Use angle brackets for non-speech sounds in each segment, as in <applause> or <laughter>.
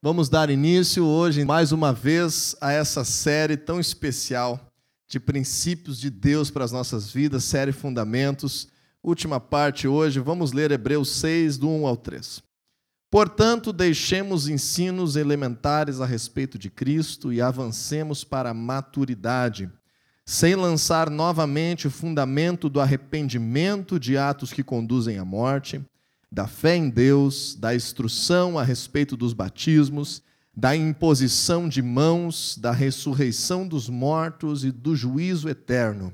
Vamos dar início hoje, mais uma vez, a essa série tão especial de princípios de Deus para as nossas vidas, série Fundamentos. Última parte hoje, vamos ler Hebreus 6, do 1 ao 3. Portanto, deixemos ensinos elementares a respeito de Cristo e avancemos para a maturidade, sem lançar novamente o fundamento do arrependimento de atos que conduzem à morte da fé em Deus, da instrução a respeito dos batismos, da imposição de mãos, da ressurreição dos mortos e do juízo eterno.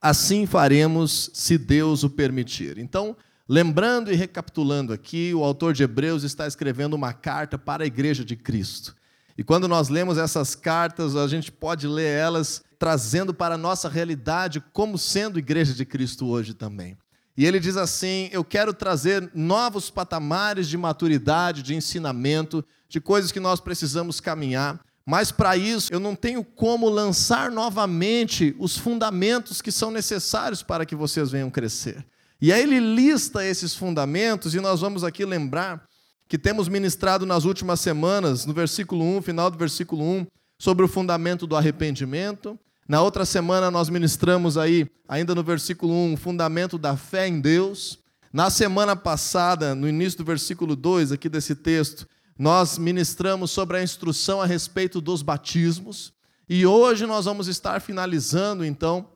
Assim faremos, se Deus o permitir. Então, lembrando e recapitulando aqui, o autor de Hebreus está escrevendo uma carta para a igreja de Cristo. E quando nós lemos essas cartas, a gente pode ler elas trazendo para a nossa realidade como sendo igreja de Cristo hoje também. E ele diz assim: Eu quero trazer novos patamares de maturidade, de ensinamento, de coisas que nós precisamos caminhar. Mas para isso, eu não tenho como lançar novamente os fundamentos que são necessários para que vocês venham crescer. E aí ele lista esses fundamentos, e nós vamos aqui lembrar que temos ministrado nas últimas semanas, no versículo 1, final do versículo 1, sobre o fundamento do arrependimento, na outra semana nós ministramos aí, ainda no versículo 1, o fundamento da fé em Deus. Na semana passada, no início do versículo 2 aqui desse texto, nós ministramos sobre a instrução a respeito dos batismos. E hoje nós vamos estar finalizando então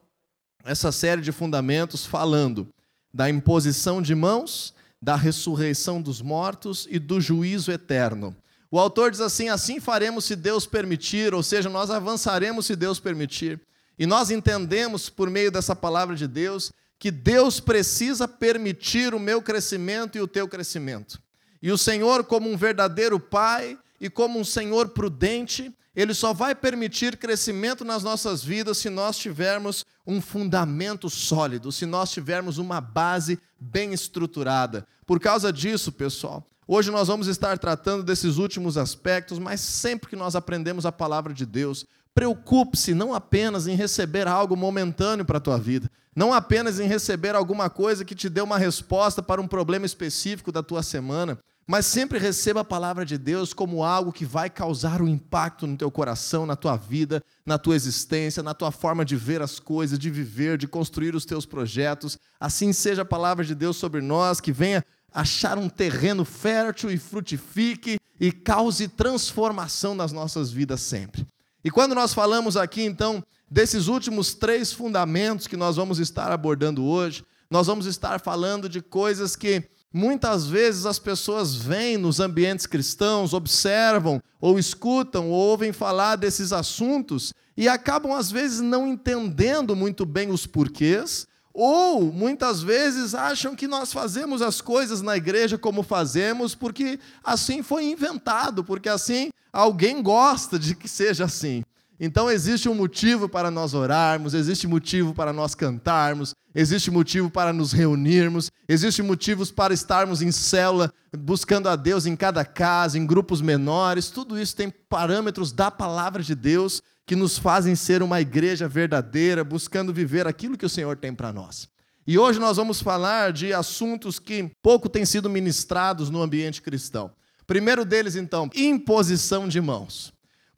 essa série de fundamentos falando da imposição de mãos, da ressurreição dos mortos e do juízo eterno. O autor diz assim: assim faremos se Deus permitir, ou seja, nós avançaremos se Deus permitir. E nós entendemos, por meio dessa palavra de Deus, que Deus precisa permitir o meu crescimento e o teu crescimento. E o Senhor, como um verdadeiro Pai e como um Senhor prudente, ele só vai permitir crescimento nas nossas vidas se nós tivermos um fundamento sólido, se nós tivermos uma base bem estruturada. Por causa disso, pessoal, Hoje nós vamos estar tratando desses últimos aspectos, mas sempre que nós aprendemos a palavra de Deus, preocupe-se não apenas em receber algo momentâneo para a tua vida, não apenas em receber alguma coisa que te dê uma resposta para um problema específico da tua semana, mas sempre receba a palavra de Deus como algo que vai causar um impacto no teu coração, na tua vida, na tua existência, na tua forma de ver as coisas, de viver, de construir os teus projetos. Assim seja a palavra de Deus sobre nós, que venha achar um terreno fértil e frutifique e cause transformação nas nossas vidas sempre. E quando nós falamos aqui, então, desses últimos três fundamentos que nós vamos estar abordando hoje, nós vamos estar falando de coisas que muitas vezes as pessoas vêm nos ambientes cristãos, observam ou escutam ou ouvem falar desses assuntos e acabam, às vezes, não entendendo muito bem os porquês ou muitas vezes acham que nós fazemos as coisas na igreja como fazemos porque assim foi inventado, porque assim alguém gosta de que seja assim. Então existe um motivo para nós orarmos, existe motivo para nós cantarmos, existe motivo para nos reunirmos, existe motivos para estarmos em célula buscando a Deus em cada casa, em grupos menores. Tudo isso tem parâmetros da palavra de Deus que nos fazem ser uma igreja verdadeira, buscando viver aquilo que o Senhor tem para nós. E hoje nós vamos falar de assuntos que pouco têm sido ministrados no ambiente cristão. Primeiro deles, então, imposição de mãos.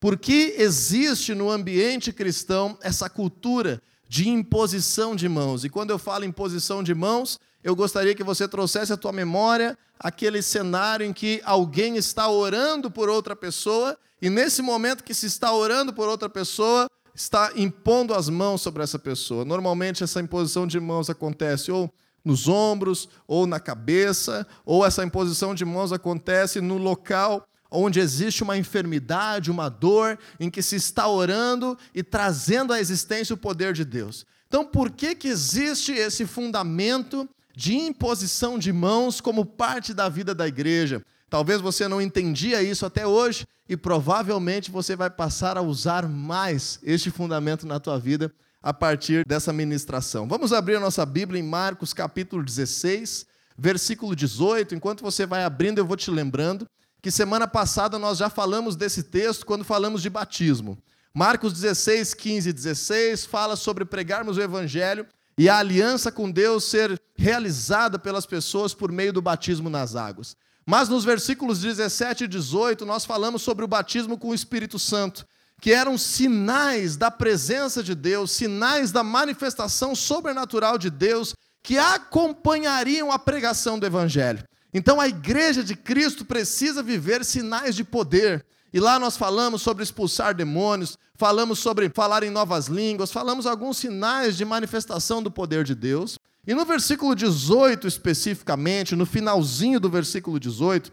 Por que existe no ambiente cristão essa cultura de imposição de mãos? E quando eu falo imposição de mãos, eu gostaria que você trouxesse à tua memória aquele cenário em que alguém está orando por outra pessoa e nesse momento que se está orando por outra pessoa, está impondo as mãos sobre essa pessoa. Normalmente essa imposição de mãos acontece ou nos ombros, ou na cabeça, ou essa imposição de mãos acontece no local onde existe uma enfermidade, uma dor, em que se está orando e trazendo à existência o poder de Deus. Então, por que, que existe esse fundamento de imposição de mãos como parte da vida da igreja. Talvez você não entendia isso até hoje e provavelmente você vai passar a usar mais este fundamento na tua vida a partir dessa ministração. Vamos abrir a nossa Bíblia em Marcos capítulo 16, versículo 18. Enquanto você vai abrindo, eu vou te lembrando que semana passada nós já falamos desse texto quando falamos de batismo. Marcos 16, 15 e 16 fala sobre pregarmos o evangelho e a aliança com Deus ser realizada pelas pessoas por meio do batismo nas águas. Mas nos versículos 17 e 18, nós falamos sobre o batismo com o Espírito Santo, que eram sinais da presença de Deus, sinais da manifestação sobrenatural de Deus que acompanhariam a pregação do Evangelho. Então a igreja de Cristo precisa viver sinais de poder. E lá nós falamos sobre expulsar demônios, falamos sobre falar em novas línguas, falamos alguns sinais de manifestação do poder de Deus. E no versículo 18 especificamente, no finalzinho do versículo 18,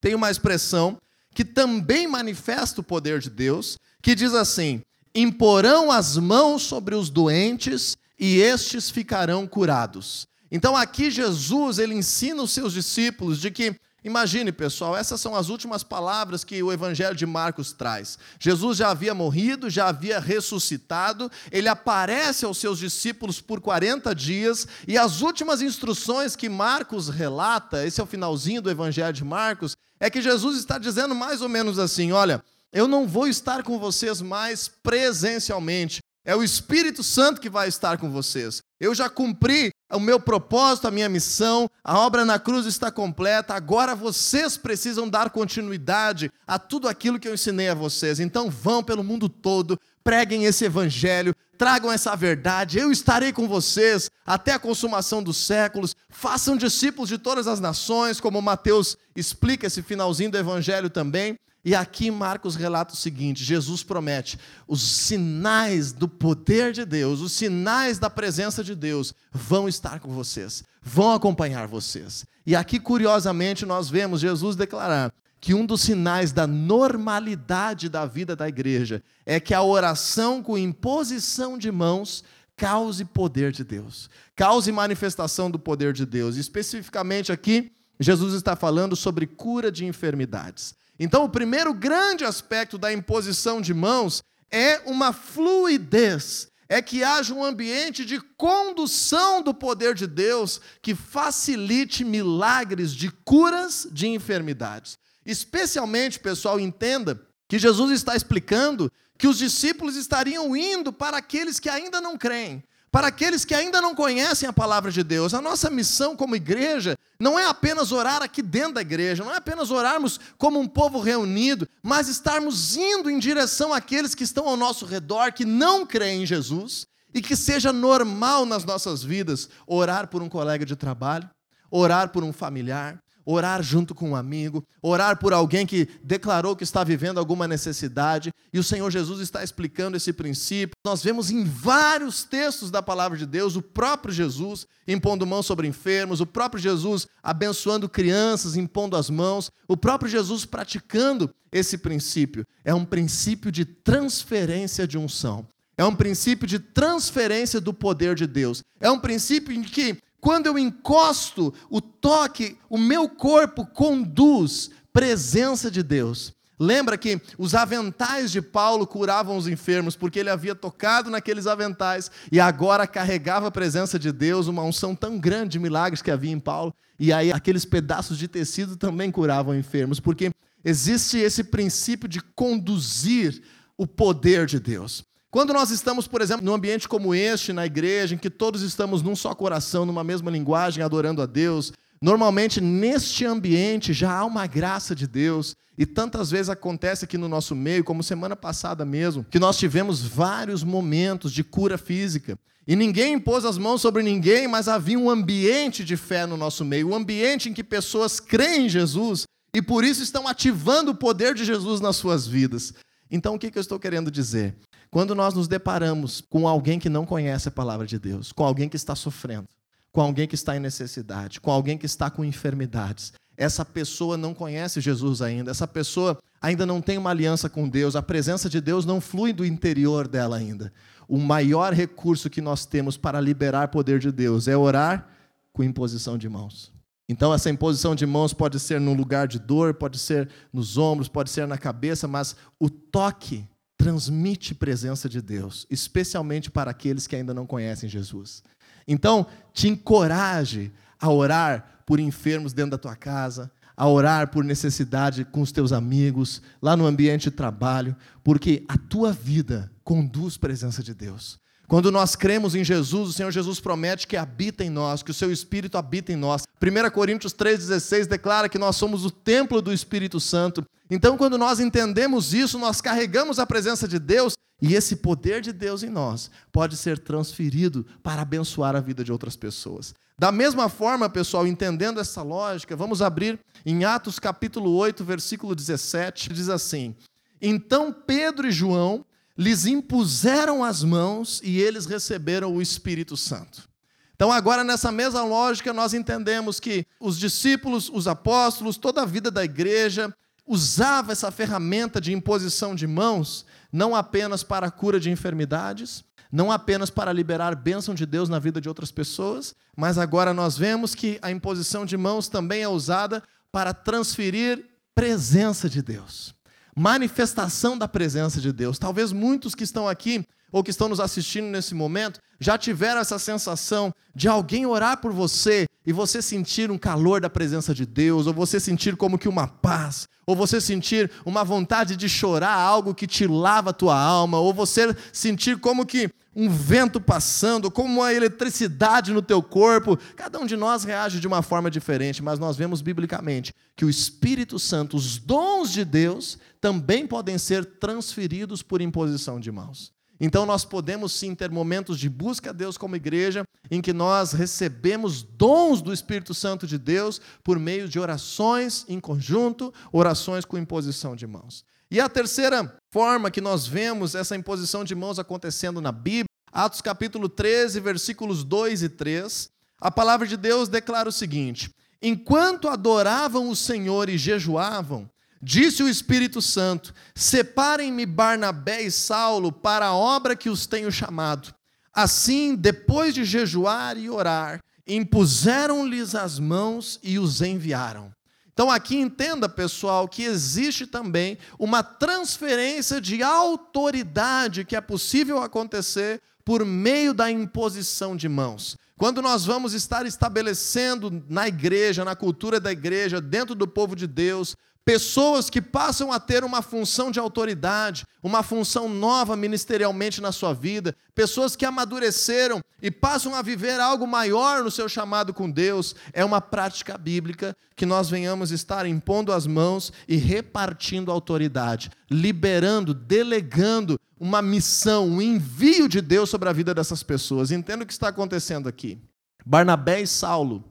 tem uma expressão que também manifesta o poder de Deus, que diz assim: imporão as mãos sobre os doentes e estes ficarão curados. Então aqui Jesus ele ensina os seus discípulos de que Imagine, pessoal, essas são as últimas palavras que o Evangelho de Marcos traz. Jesus já havia morrido, já havia ressuscitado, ele aparece aos seus discípulos por 40 dias, e as últimas instruções que Marcos relata, esse é o finalzinho do Evangelho de Marcos, é que Jesus está dizendo mais ou menos assim: olha, eu não vou estar com vocês mais presencialmente, é o Espírito Santo que vai estar com vocês. Eu já cumpri o meu propósito, a minha missão, a obra na cruz está completa. Agora vocês precisam dar continuidade a tudo aquilo que eu ensinei a vocês. Então vão pelo mundo todo, preguem esse evangelho, tragam essa verdade. Eu estarei com vocês até a consumação dos séculos. Façam discípulos de todas as nações, como Mateus explica esse finalzinho do evangelho também. E aqui Marcos relata o seguinte: Jesus promete os sinais do poder de Deus, os sinais da presença de Deus vão estar com vocês, vão acompanhar vocês. E aqui, curiosamente, nós vemos Jesus declarar que um dos sinais da normalidade da vida da igreja é que a oração com imposição de mãos cause poder de Deus, cause manifestação do poder de Deus. Especificamente aqui, Jesus está falando sobre cura de enfermidades. Então, o primeiro grande aspecto da imposição de mãos é uma fluidez, é que haja um ambiente de condução do poder de Deus que facilite milagres de curas de enfermidades. Especialmente, pessoal, entenda que Jesus está explicando que os discípulos estariam indo para aqueles que ainda não creem. Para aqueles que ainda não conhecem a palavra de Deus, a nossa missão como igreja não é apenas orar aqui dentro da igreja, não é apenas orarmos como um povo reunido, mas estarmos indo em direção àqueles que estão ao nosso redor, que não creem em Jesus, e que seja normal nas nossas vidas orar por um colega de trabalho, orar por um familiar, orar junto com um amigo, orar por alguém que declarou que está vivendo alguma necessidade, e o Senhor Jesus está explicando esse princípio. Nós vemos em vários textos da palavra de Deus o próprio Jesus impondo mãos sobre enfermos, o próprio Jesus abençoando crianças, impondo as mãos, o próprio Jesus praticando esse princípio. É um princípio de transferência de unção. É um princípio de transferência do poder de Deus. É um princípio em que quando eu encosto o toque, o meu corpo conduz presença de Deus. Lembra que os aventais de Paulo curavam os enfermos, porque ele havia tocado naqueles aventais e agora carregava a presença de Deus, uma unção tão grande de milagres que havia em Paulo. E aí aqueles pedaços de tecido também curavam enfermos, porque existe esse princípio de conduzir o poder de Deus. Quando nós estamos, por exemplo, num ambiente como este, na igreja, em que todos estamos num só coração, numa mesma linguagem, adorando a Deus, normalmente neste ambiente já há uma graça de Deus, e tantas vezes acontece aqui no nosso meio, como semana passada mesmo, que nós tivemos vários momentos de cura física. E ninguém impôs as mãos sobre ninguém, mas havia um ambiente de fé no nosso meio, um ambiente em que pessoas creem em Jesus e por isso estão ativando o poder de Jesus nas suas vidas. Então, o que eu estou querendo dizer? Quando nós nos deparamos com alguém que não conhece a palavra de Deus, com alguém que está sofrendo, com alguém que está em necessidade, com alguém que está com enfermidades, essa pessoa não conhece Jesus ainda, essa pessoa ainda não tem uma aliança com Deus, a presença de Deus não flui do interior dela ainda. O maior recurso que nós temos para liberar poder de Deus é orar com imposição de mãos. Então, essa imposição de mãos pode ser num lugar de dor, pode ser nos ombros, pode ser na cabeça, mas o toque transmite presença de Deus, especialmente para aqueles que ainda não conhecem Jesus. Então, te encoraje a orar por enfermos dentro da tua casa, a orar por necessidade com os teus amigos, lá no ambiente de trabalho, porque a tua vida conduz presença de Deus. Quando nós cremos em Jesus, o Senhor Jesus promete que habita em nós, que o seu Espírito habita em nós. 1 Coríntios 3,16 declara que nós somos o templo do Espírito Santo. Então, quando nós entendemos isso, nós carregamos a presença de Deus e esse poder de Deus em nós pode ser transferido para abençoar a vida de outras pessoas. Da mesma forma, pessoal, entendendo essa lógica, vamos abrir em Atos capítulo 8, versículo 17, diz assim: Então Pedro e João lhes impuseram as mãos e eles receberam o Espírito Santo. Então, agora, nessa mesma lógica, nós entendemos que os discípulos, os apóstolos, toda a vida da igreja usava essa ferramenta de imposição de mãos não apenas para a cura de enfermidades, não apenas para liberar bênção de Deus na vida de outras pessoas, mas agora nós vemos que a imposição de mãos também é usada para transferir presença de Deus, manifestação da presença de Deus. Talvez muitos que estão aqui ou que estão nos assistindo nesse momento já tiveram essa sensação de alguém orar por você e você sentir um calor da presença de Deus, ou você sentir como que uma paz, ou você sentir uma vontade de chorar algo que te lava a tua alma, ou você sentir como que um vento passando, como uma eletricidade no teu corpo. Cada um de nós reage de uma forma diferente, mas nós vemos biblicamente que o Espírito Santo, os dons de Deus, também podem ser transferidos por imposição de mãos. Então nós podemos sim ter momentos de busca a Deus como igreja, em que nós recebemos dons do Espírito Santo de Deus por meio de orações em conjunto, orações com imposição de mãos. E a terceira forma que nós vemos essa imposição de mãos acontecendo na Bíblia, Atos capítulo 13, versículos 2 e 3, a palavra de Deus declara o seguinte: Enquanto adoravam o Senhor e jejuavam, Disse o Espírito Santo: Separem-me Barnabé e Saulo para a obra que os tenho chamado. Assim, depois de jejuar e orar, impuseram-lhes as mãos e os enviaram. Então, aqui entenda, pessoal, que existe também uma transferência de autoridade que é possível acontecer por meio da imposição de mãos. Quando nós vamos estar estabelecendo na igreja, na cultura da igreja, dentro do povo de Deus, Pessoas que passam a ter uma função de autoridade, uma função nova ministerialmente na sua vida, pessoas que amadureceram e passam a viver algo maior no seu chamado com Deus, é uma prática bíblica que nós venhamos estar impondo as mãos e repartindo autoridade, liberando, delegando uma missão, um envio de Deus sobre a vida dessas pessoas. Entenda o que está acontecendo aqui. Barnabé e Saulo,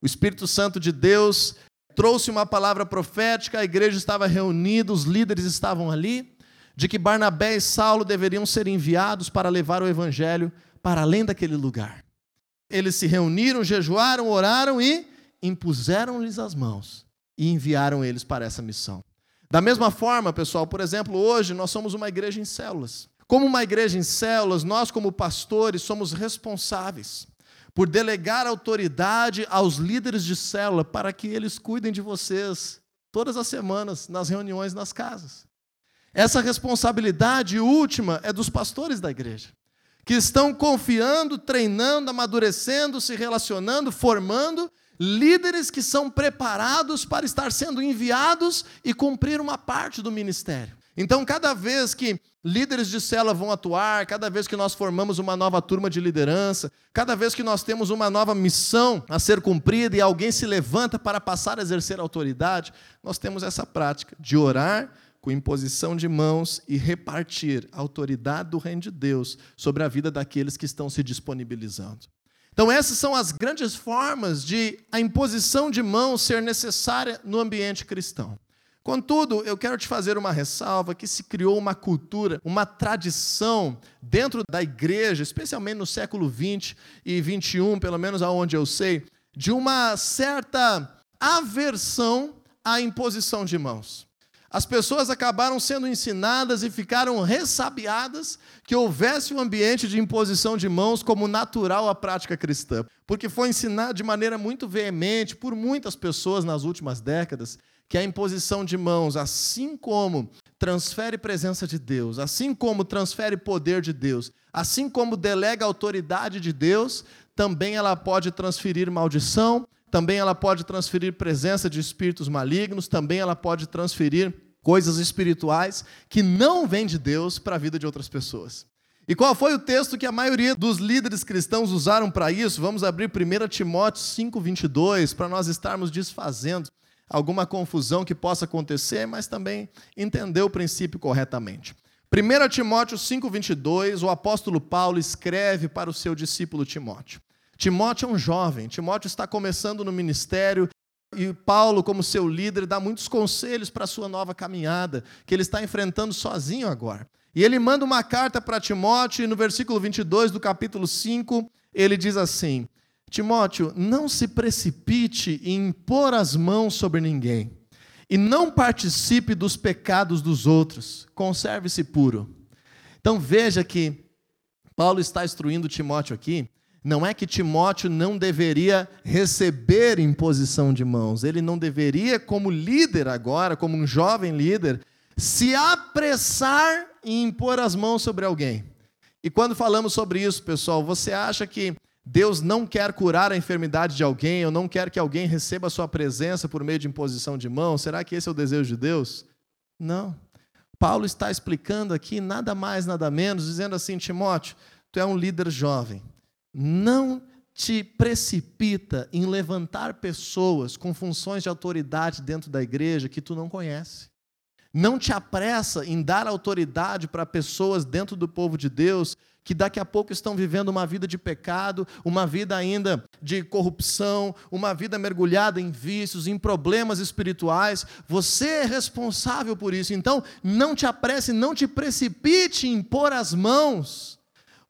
o Espírito Santo de Deus trouxe uma palavra profética, a igreja estava reunida, os líderes estavam ali, de que Barnabé e Saulo deveriam ser enviados para levar o evangelho para além daquele lugar. Eles se reuniram, jejuaram, oraram e impuseram-lhes as mãos e enviaram eles para essa missão. Da mesma forma, pessoal, por exemplo, hoje nós somos uma igreja em células. Como uma igreja em células, nós, como pastores, somos responsáveis por delegar autoridade aos líderes de célula para que eles cuidem de vocês todas as semanas nas reuniões nas casas. Essa responsabilidade última é dos pastores da igreja, que estão confiando, treinando, amadurecendo, se relacionando, formando líderes que são preparados para estar sendo enviados e cumprir uma parte do ministério. Então, cada vez que líderes de célula vão atuar, cada vez que nós formamos uma nova turma de liderança, cada vez que nós temos uma nova missão a ser cumprida e alguém se levanta para passar a exercer autoridade, nós temos essa prática de orar com imposição de mãos e repartir a autoridade do reino de Deus sobre a vida daqueles que estão se disponibilizando. Então, essas são as grandes formas de a imposição de mãos ser necessária no ambiente cristão. Contudo, eu quero te fazer uma ressalva que se criou uma cultura, uma tradição dentro da igreja, especialmente no século 20 e 21, pelo menos aonde eu sei, de uma certa aversão à imposição de mãos. As pessoas acabaram sendo ensinadas e ficaram ressabiadas que houvesse um ambiente de imposição de mãos como natural à prática cristã, porque foi ensinado de maneira muito veemente por muitas pessoas nas últimas décadas que a imposição de mãos, assim como transfere presença de Deus, assim como transfere poder de Deus, assim como delega autoridade de Deus, também ela pode transferir maldição, também ela pode transferir presença de espíritos malignos, também ela pode transferir coisas espirituais que não vêm de Deus para a vida de outras pessoas. E qual foi o texto que a maioria dos líderes cristãos usaram para isso? Vamos abrir 1 Timóteo 5,22 para nós estarmos desfazendo alguma confusão que possa acontecer, mas também entender o princípio corretamente. 1 Timóteo 5,22, o apóstolo Paulo escreve para o seu discípulo Timóteo. Timóteo é um jovem, Timóteo está começando no ministério e Paulo, como seu líder, dá muitos conselhos para a sua nova caminhada, que ele está enfrentando sozinho agora. E ele manda uma carta para Timóteo, e no versículo 22 do capítulo 5, ele diz assim: Timóteo, não se precipite em impor as mãos sobre ninguém e não participe dos pecados dos outros, conserve-se puro. Então veja que Paulo está instruindo Timóteo aqui, não é que Timóteo não deveria receber imposição de mãos, ele não deveria, como líder agora, como um jovem líder, se apressar em impor as mãos sobre alguém. E quando falamos sobre isso, pessoal, você acha que Deus não quer curar a enfermidade de alguém, ou não quer que alguém receba a sua presença por meio de imposição de mão? Será que esse é o desejo de Deus? Não. Paulo está explicando aqui nada mais, nada menos, dizendo assim: Timóteo, tu é um líder jovem. Não te precipita em levantar pessoas com funções de autoridade dentro da igreja que tu não conhece. Não te apressa em dar autoridade para pessoas dentro do povo de Deus que daqui a pouco estão vivendo uma vida de pecado, uma vida ainda de corrupção, uma vida mergulhada em vícios, em problemas espirituais. Você é responsável por isso. Então, não te apresse, não te precipite em pôr as mãos,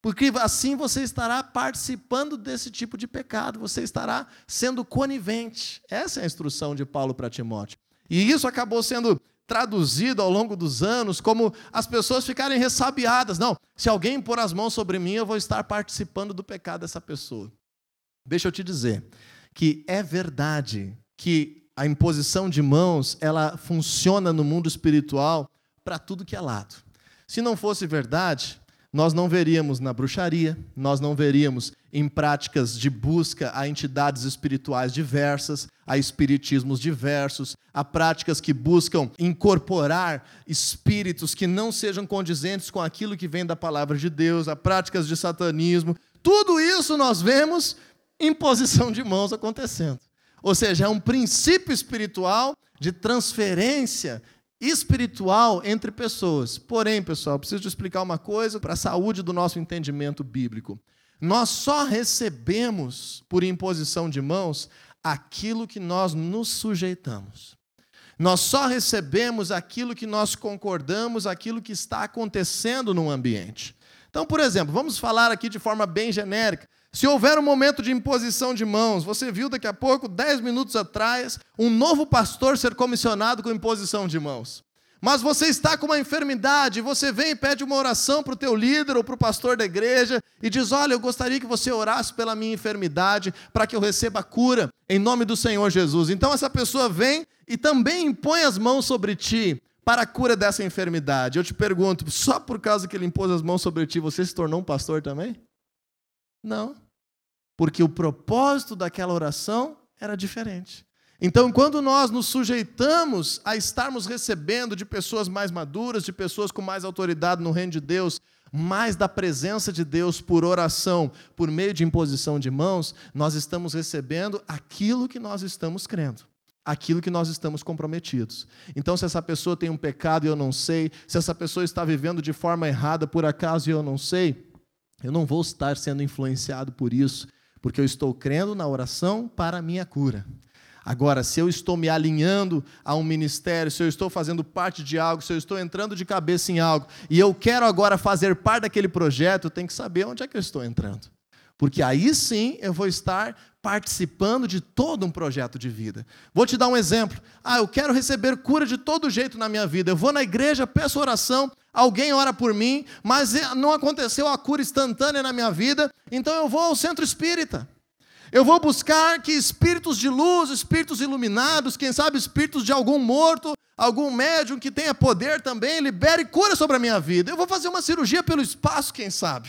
porque assim você estará participando desse tipo de pecado, você estará sendo conivente. Essa é a instrução de Paulo para Timóteo. E isso acabou sendo traduzido ao longo dos anos como as pessoas ficarem ressabiadas. Não, se alguém pôr as mãos sobre mim, eu vou estar participando do pecado dessa pessoa. Deixa eu te dizer que é verdade que a imposição de mãos, ela funciona no mundo espiritual para tudo que é lado. Se não fosse verdade, nós não veríamos na bruxaria, nós não veríamos em práticas de busca a entidades espirituais diversas, a espiritismos diversos, a práticas que buscam incorporar espíritos que não sejam condizentes com aquilo que vem da palavra de Deus, a práticas de satanismo. Tudo isso nós vemos em posição de mãos acontecendo. Ou seja, é um princípio espiritual de transferência espiritual entre pessoas. Porém, pessoal, preciso explicar uma coisa para a saúde do nosso entendimento bíblico. Nós só recebemos, por imposição de mãos, aquilo que nós nos sujeitamos. Nós só recebemos aquilo que nós concordamos, aquilo que está acontecendo no ambiente. Então, por exemplo, vamos falar aqui de forma bem genérica. Se houver um momento de imposição de mãos, você viu daqui a pouco, dez minutos atrás, um novo pastor ser comissionado com imposição de mãos. Mas você está com uma enfermidade, você vem e pede uma oração para o teu líder ou para o pastor da igreja e diz: Olha, eu gostaria que você orasse pela minha enfermidade para que eu receba cura em nome do Senhor Jesus. Então essa pessoa vem e também impõe as mãos sobre ti para a cura dessa enfermidade. Eu te pergunto, só por causa que ele impôs as mãos sobre ti, você se tornou um pastor também? Não. Porque o propósito daquela oração era diferente. Então, quando nós nos sujeitamos a estarmos recebendo de pessoas mais maduras, de pessoas com mais autoridade no reino de Deus, mais da presença de Deus por oração, por meio de imposição de mãos, nós estamos recebendo aquilo que nós estamos crendo, aquilo que nós estamos comprometidos. Então, se essa pessoa tem um pecado e eu não sei, se essa pessoa está vivendo de forma errada por acaso e eu não sei, eu não vou estar sendo influenciado por isso, porque eu estou crendo na oração para a minha cura. Agora, se eu estou me alinhando a um ministério, se eu estou fazendo parte de algo, se eu estou entrando de cabeça em algo, e eu quero agora fazer parte daquele projeto, eu tenho que saber onde é que eu estou entrando. Porque aí sim eu vou estar participando de todo um projeto de vida. Vou te dar um exemplo. Ah, eu quero receber cura de todo jeito na minha vida. Eu vou na igreja, peço oração, alguém ora por mim, mas não aconteceu a cura instantânea na minha vida, então eu vou ao centro espírita. Eu vou buscar que espíritos de luz, espíritos iluminados, quem sabe espíritos de algum morto, algum médium que tenha poder também, libere cura sobre a minha vida. Eu vou fazer uma cirurgia pelo espaço, quem sabe.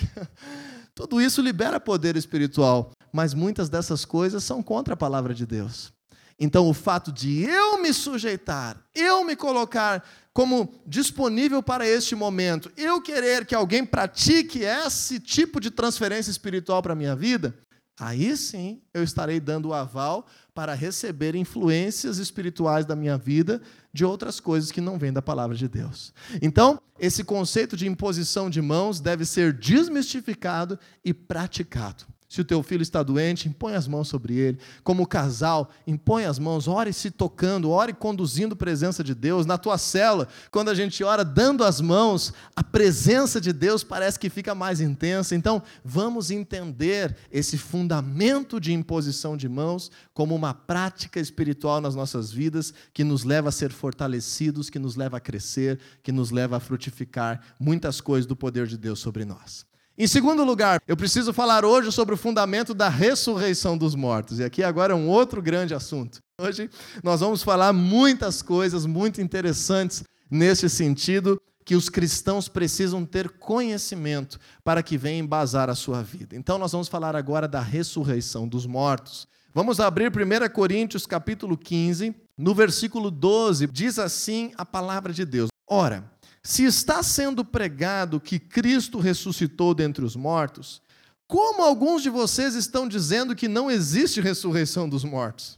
<laughs> Tudo isso libera poder espiritual, mas muitas dessas coisas são contra a palavra de Deus. Então, o fato de eu me sujeitar, eu me colocar como disponível para este momento, eu querer que alguém pratique esse tipo de transferência espiritual para a minha vida, aí sim eu estarei dando o aval para receber influências espirituais da minha vida de outras coisas que não vêm da palavra de Deus. Então, esse conceito de imposição de mãos deve ser desmistificado e praticado. Se o teu filho está doente, impõe as mãos sobre ele. Como casal, impõe as mãos, ore se tocando, ore conduzindo a presença de Deus. Na tua cela, quando a gente ora dando as mãos, a presença de Deus parece que fica mais intensa. Então, vamos entender esse fundamento de imposição de mãos como uma prática espiritual nas nossas vidas que nos leva a ser fortalecidos, que nos leva a crescer, que nos leva a frutificar muitas coisas do poder de Deus sobre nós. Em segundo lugar, eu preciso falar hoje sobre o fundamento da ressurreição dos mortos. E aqui agora é um outro grande assunto. Hoje nós vamos falar muitas coisas muito interessantes nesse sentido que os cristãos precisam ter conhecimento para que venha embasar a sua vida. Então nós vamos falar agora da ressurreição dos mortos. Vamos abrir 1 Coríntios capítulo 15, no versículo 12, diz assim a palavra de Deus: Ora, se está sendo pregado que Cristo ressuscitou dentre os mortos, como alguns de vocês estão dizendo que não existe ressurreição dos mortos?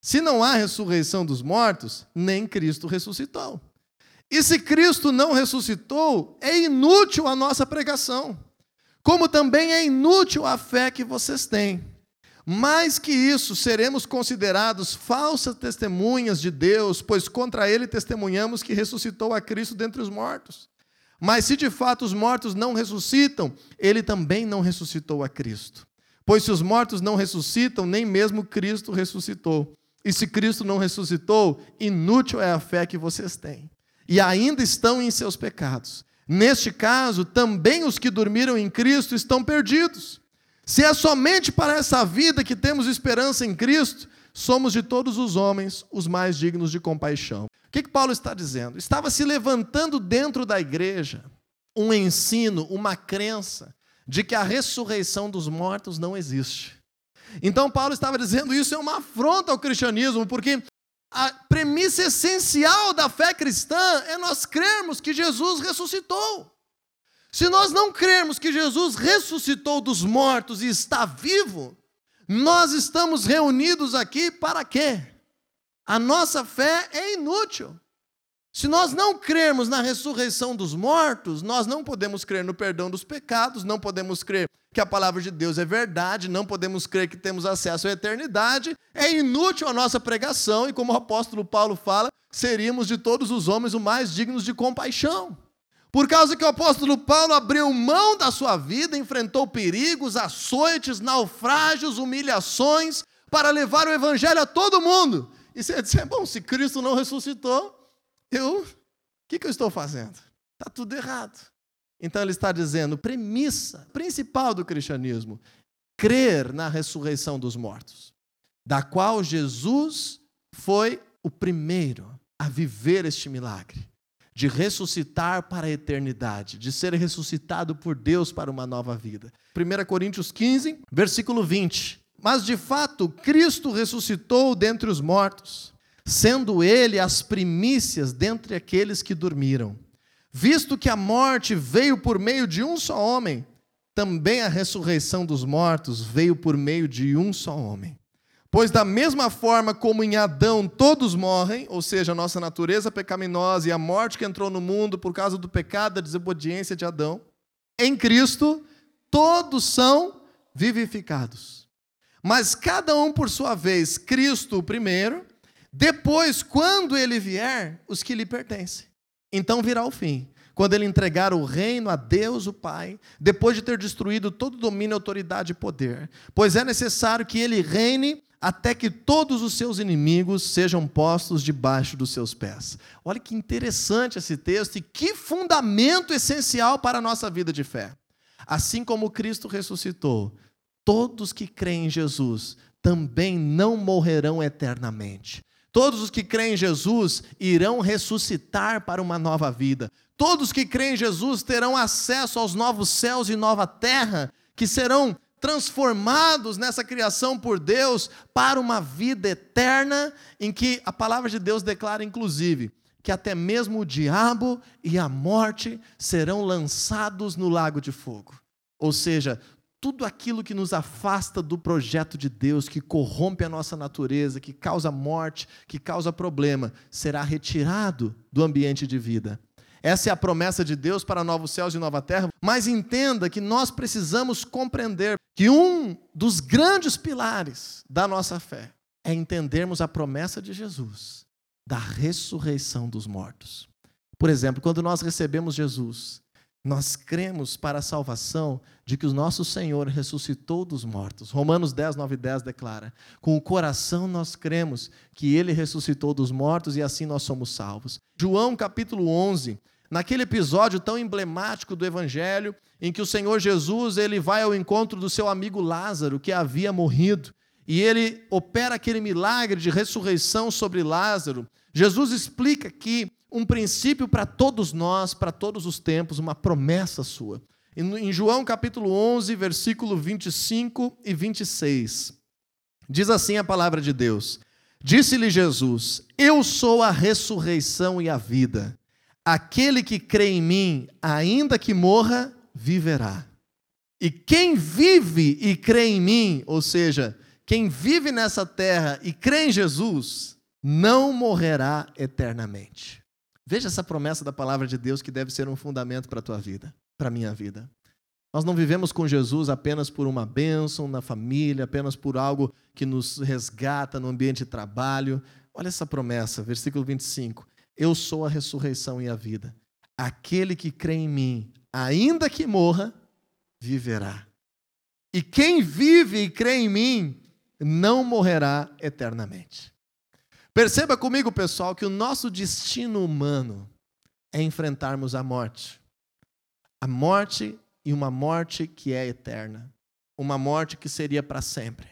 Se não há ressurreição dos mortos, nem Cristo ressuscitou. E se Cristo não ressuscitou, é inútil a nossa pregação, como também é inútil a fé que vocês têm. Mais que isso, seremos considerados falsas testemunhas de Deus, pois contra ele testemunhamos que ressuscitou a Cristo dentre os mortos. Mas se de fato os mortos não ressuscitam, ele também não ressuscitou a Cristo. Pois se os mortos não ressuscitam, nem mesmo Cristo ressuscitou. E se Cristo não ressuscitou, inútil é a fé que vocês têm. E ainda estão em seus pecados. Neste caso, também os que dormiram em Cristo estão perdidos. Se é somente para essa vida que temos esperança em Cristo, somos de todos os homens os mais dignos de compaixão. O que, que Paulo está dizendo? Estava se levantando dentro da igreja um ensino, uma crença de que a ressurreição dos mortos não existe. Então, Paulo estava dizendo isso é uma afronta ao cristianismo, porque a premissa essencial da fé cristã é nós crermos que Jesus ressuscitou. Se nós não crermos que Jesus ressuscitou dos mortos e está vivo, nós estamos reunidos aqui para quê? A nossa fé é inútil. Se nós não crermos na ressurreição dos mortos, nós não podemos crer no perdão dos pecados, não podemos crer que a palavra de Deus é verdade, não podemos crer que temos acesso à eternidade, é inútil a nossa pregação e, como o apóstolo Paulo fala, seríamos de todos os homens o mais dignos de compaixão. Por causa que o apóstolo Paulo abriu mão da sua vida, enfrentou perigos, açoites, naufrágios, humilhações, para levar o evangelho a todo mundo. E você diz, bom, se Cristo não ressuscitou, eu, o que, que eu estou fazendo? Está tudo errado. Então ele está dizendo, premissa principal do cristianismo, crer na ressurreição dos mortos, da qual Jesus foi o primeiro a viver este milagre de ressuscitar para a eternidade, de ser ressuscitado por Deus para uma nova vida. 1 Coríntios 15, versículo 20. Mas de fato, Cristo ressuscitou dentre os mortos, sendo ele as primícias dentre aqueles que dormiram. Visto que a morte veio por meio de um só homem, também a ressurreição dos mortos veio por meio de um só homem. Pois, da mesma forma como em Adão todos morrem, ou seja, a nossa natureza pecaminosa e a morte que entrou no mundo por causa do pecado, da desobediência de Adão, em Cristo todos são vivificados. Mas cada um por sua vez, Cristo o primeiro, depois, quando ele vier, os que lhe pertencem. Então virá o fim quando ele entregar o reino a Deus, o Pai, depois de ter destruído todo domínio, autoridade e poder. Pois é necessário que ele reine até que todos os seus inimigos sejam postos debaixo dos seus pés. Olha que interessante esse texto e que fundamento essencial para a nossa vida de fé. Assim como Cristo ressuscitou, todos que creem em Jesus também não morrerão eternamente. Todos os que creem em Jesus irão ressuscitar para uma nova vida. Todos que creem em Jesus terão acesso aos novos céus e nova terra, que serão transformados nessa criação por Deus para uma vida eterna, em que a palavra de Deus declara, inclusive, que até mesmo o diabo e a morte serão lançados no lago de fogo. Ou seja, tudo aquilo que nos afasta do projeto de Deus, que corrompe a nossa natureza, que causa morte, que causa problema, será retirado do ambiente de vida. Essa é a promessa de Deus para novos céus e nova terra, mas entenda que nós precisamos compreender que um dos grandes pilares da nossa fé é entendermos a promessa de Jesus da ressurreição dos mortos. Por exemplo, quando nós recebemos Jesus, nós cremos para a salvação de que o nosso Senhor ressuscitou dos mortos. Romanos 10, 9 e 10 declara: Com o coração nós cremos que ele ressuscitou dos mortos e assim nós somos salvos. João capítulo 11, naquele episódio tão emblemático do Evangelho, em que o Senhor Jesus ele vai ao encontro do seu amigo Lázaro, que havia morrido, e ele opera aquele milagre de ressurreição sobre Lázaro. Jesus explica que um princípio para todos nós, para todos os tempos, uma promessa sua. Em João capítulo 11, versículo 25 e 26, diz assim a palavra de Deus: Disse-lhe Jesus: Eu sou a ressurreição e a vida. Aquele que crê em mim, ainda que morra, viverá. E quem vive e crê em mim, ou seja, quem vive nessa terra e crê em Jesus, não morrerá eternamente. Veja essa promessa da palavra de Deus que deve ser um fundamento para a tua vida, para a minha vida. Nós não vivemos com Jesus apenas por uma bênção na família, apenas por algo que nos resgata no ambiente de trabalho. Olha essa promessa, versículo 25. Eu sou a ressurreição e a vida. Aquele que crê em mim, ainda que morra, viverá. E quem vive e crê em mim, não morrerá eternamente. Perceba comigo, pessoal, que o nosso destino humano é enfrentarmos a morte. A morte e uma morte que é eterna. Uma morte que seria para sempre.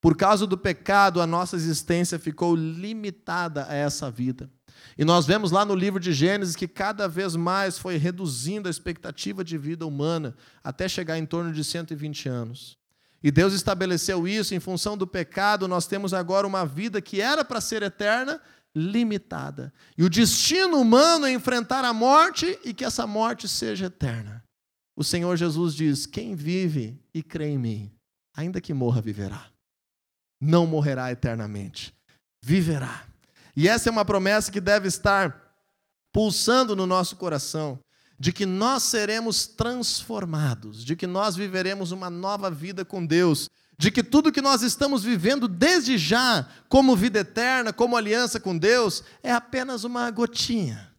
Por causa do pecado, a nossa existência ficou limitada a essa vida. E nós vemos lá no livro de Gênesis que cada vez mais foi reduzindo a expectativa de vida humana até chegar em torno de 120 anos. E Deus estabeleceu isso em função do pecado, nós temos agora uma vida que era para ser eterna, limitada. E o destino humano é enfrentar a morte e que essa morte seja eterna. O Senhor Jesus diz: Quem vive e crê em mim, ainda que morra, viverá. Não morrerá eternamente, viverá. E essa é uma promessa que deve estar pulsando no nosso coração de que nós seremos transformados, de que nós viveremos uma nova vida com Deus, de que tudo que nós estamos vivendo desde já, como vida eterna, como aliança com Deus, é apenas uma gotinha,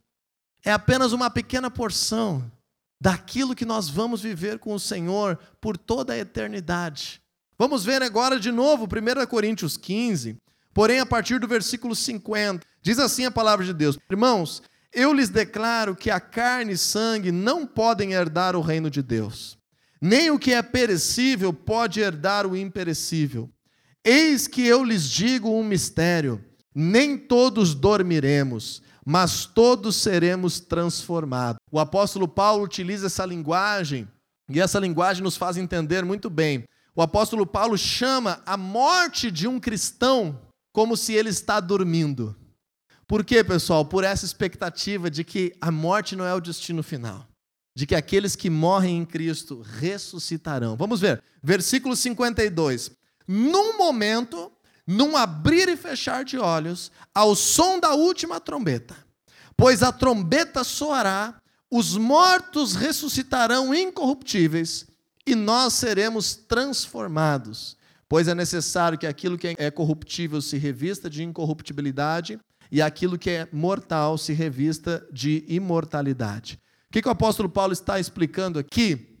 é apenas uma pequena porção daquilo que nós vamos viver com o Senhor por toda a eternidade. Vamos ver agora de novo 1 Coríntios 15, porém a partir do versículo 50. Diz assim a palavra de Deus: Irmãos, eu lhes declaro que a carne e sangue não podem herdar o reino de Deus, nem o que é perecível pode herdar o imperecível. Eis que eu lhes digo um mistério: nem todos dormiremos, mas todos seremos transformados. O apóstolo Paulo utiliza essa linguagem, e essa linguagem nos faz entender muito bem. O apóstolo Paulo chama a morte de um cristão como se ele está dormindo. Por quê, pessoal? Por essa expectativa de que a morte não é o destino final. De que aqueles que morrem em Cristo ressuscitarão. Vamos ver, versículo 52. Num momento, num abrir e fechar de olhos, ao som da última trombeta, pois a trombeta soará, os mortos ressuscitarão incorruptíveis e nós seremos transformados. Pois é necessário que aquilo que é corruptível se revista de incorruptibilidade e aquilo que é mortal se revista de imortalidade. O que, que o apóstolo Paulo está explicando aqui?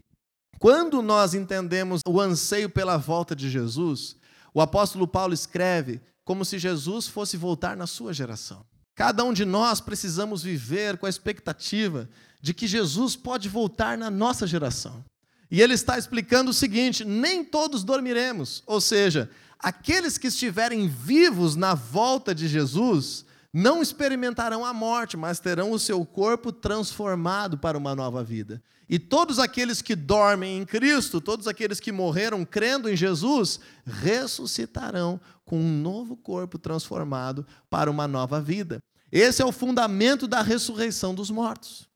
Quando nós entendemos o anseio pela volta de Jesus, o apóstolo Paulo escreve como se Jesus fosse voltar na sua geração. Cada um de nós precisamos viver com a expectativa de que Jesus pode voltar na nossa geração. E ele está explicando o seguinte: nem todos dormiremos, ou seja, aqueles que estiverem vivos na volta de Jesus não experimentarão a morte, mas terão o seu corpo transformado para uma nova vida. E todos aqueles que dormem em Cristo, todos aqueles que morreram crendo em Jesus, ressuscitarão com um novo corpo transformado para uma nova vida. Esse é o fundamento da ressurreição dos mortos.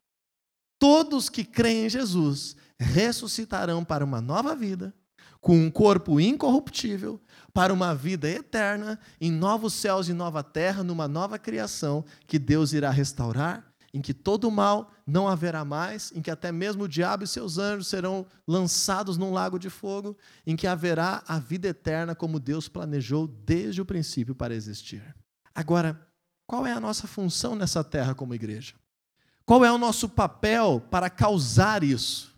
Todos que creem em Jesus ressuscitarão para uma nova vida, com um corpo incorruptível, para uma vida eterna, em novos céus e nova terra, numa nova criação que Deus irá restaurar, em que todo mal não haverá mais, em que até mesmo o diabo e seus anjos serão lançados num lago de fogo, em que haverá a vida eterna como Deus planejou desde o princípio para existir. Agora, qual é a nossa função nessa terra como igreja? Qual é o nosso papel para causar isso?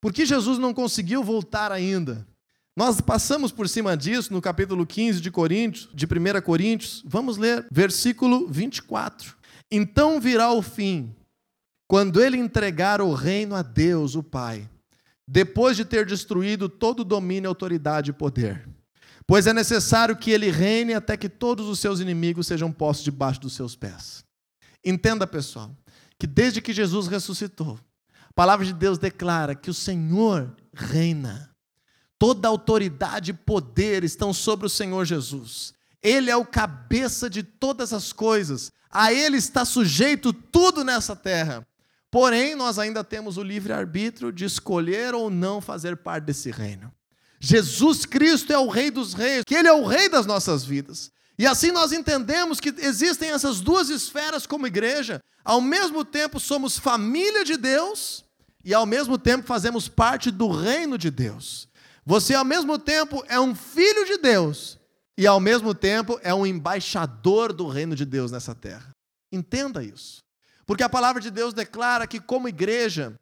Por que Jesus não conseguiu voltar ainda? Nós passamos por cima disso no capítulo 15 de Coríntios, de 1 Coríntios. Vamos ler versículo 24. Então virá o fim, quando ele entregar o reino a Deus, o Pai, depois de ter destruído todo domínio, autoridade e poder. Pois é necessário que ele reine até que todos os seus inimigos sejam postos debaixo dos seus pés. Entenda, pessoal, que desde que Jesus ressuscitou, a palavra de Deus declara que o Senhor reina. Toda autoridade e poder estão sobre o Senhor Jesus. Ele é o cabeça de todas as coisas. A ele está sujeito tudo nessa terra. Porém, nós ainda temos o livre-arbítrio de escolher ou não fazer parte desse reino. Jesus Cristo é o Rei dos Reis, que Ele é o Rei das nossas vidas. E assim nós entendemos que existem essas duas esferas como igreja. Ao mesmo tempo somos família de Deus e ao mesmo tempo fazemos parte do reino de Deus. Você, ao mesmo tempo, é um filho de Deus e, ao mesmo tempo, é um embaixador do reino de Deus nessa terra. Entenda isso. Porque a palavra de Deus declara que, como igreja,